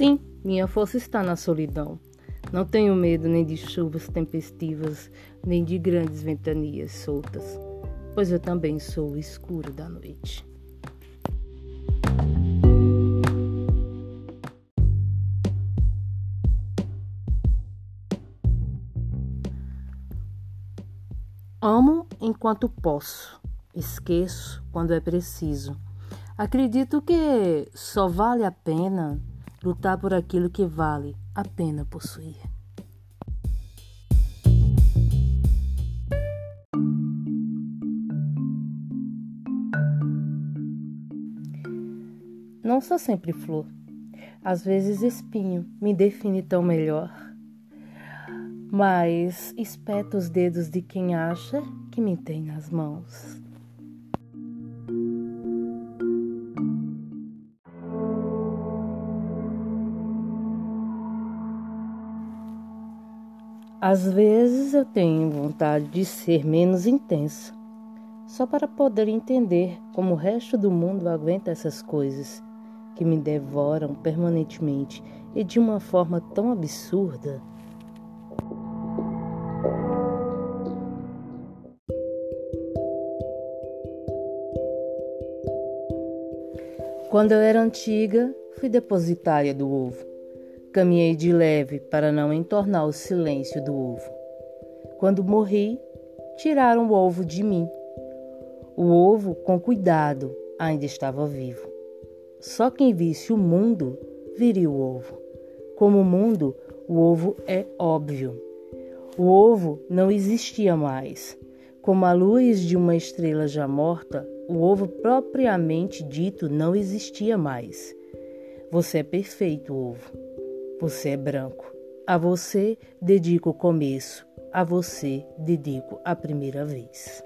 Sim, minha força está na solidão. Não tenho medo nem de chuvas tempestivas, nem de grandes ventanias soltas, pois eu também sou o escuro da noite. Amo enquanto posso, esqueço quando é preciso. Acredito que só vale a pena lutar por aquilo que vale a pena possuir. Não sou sempre flor, às vezes espinho me define tão melhor mas espeto os dedos de quem acha que me tem nas mãos. Às vezes eu tenho vontade de ser menos intensa, só para poder entender como o resto do mundo aguenta essas coisas que me devoram permanentemente e de uma forma tão absurda Quando eu era antiga, fui depositária do ovo. Caminhei de leve para não entornar o silêncio do ovo. Quando morri, tiraram o ovo de mim. O ovo, com cuidado, ainda estava vivo. Só quem visse o mundo viria o ovo. Como o mundo, o ovo é óbvio. O ovo não existia mais. Como a luz de uma estrela já morta, o ovo propriamente dito não existia mais. Você é perfeito, ovo. Você é branco. A você dedico o começo. A você dedico a primeira vez.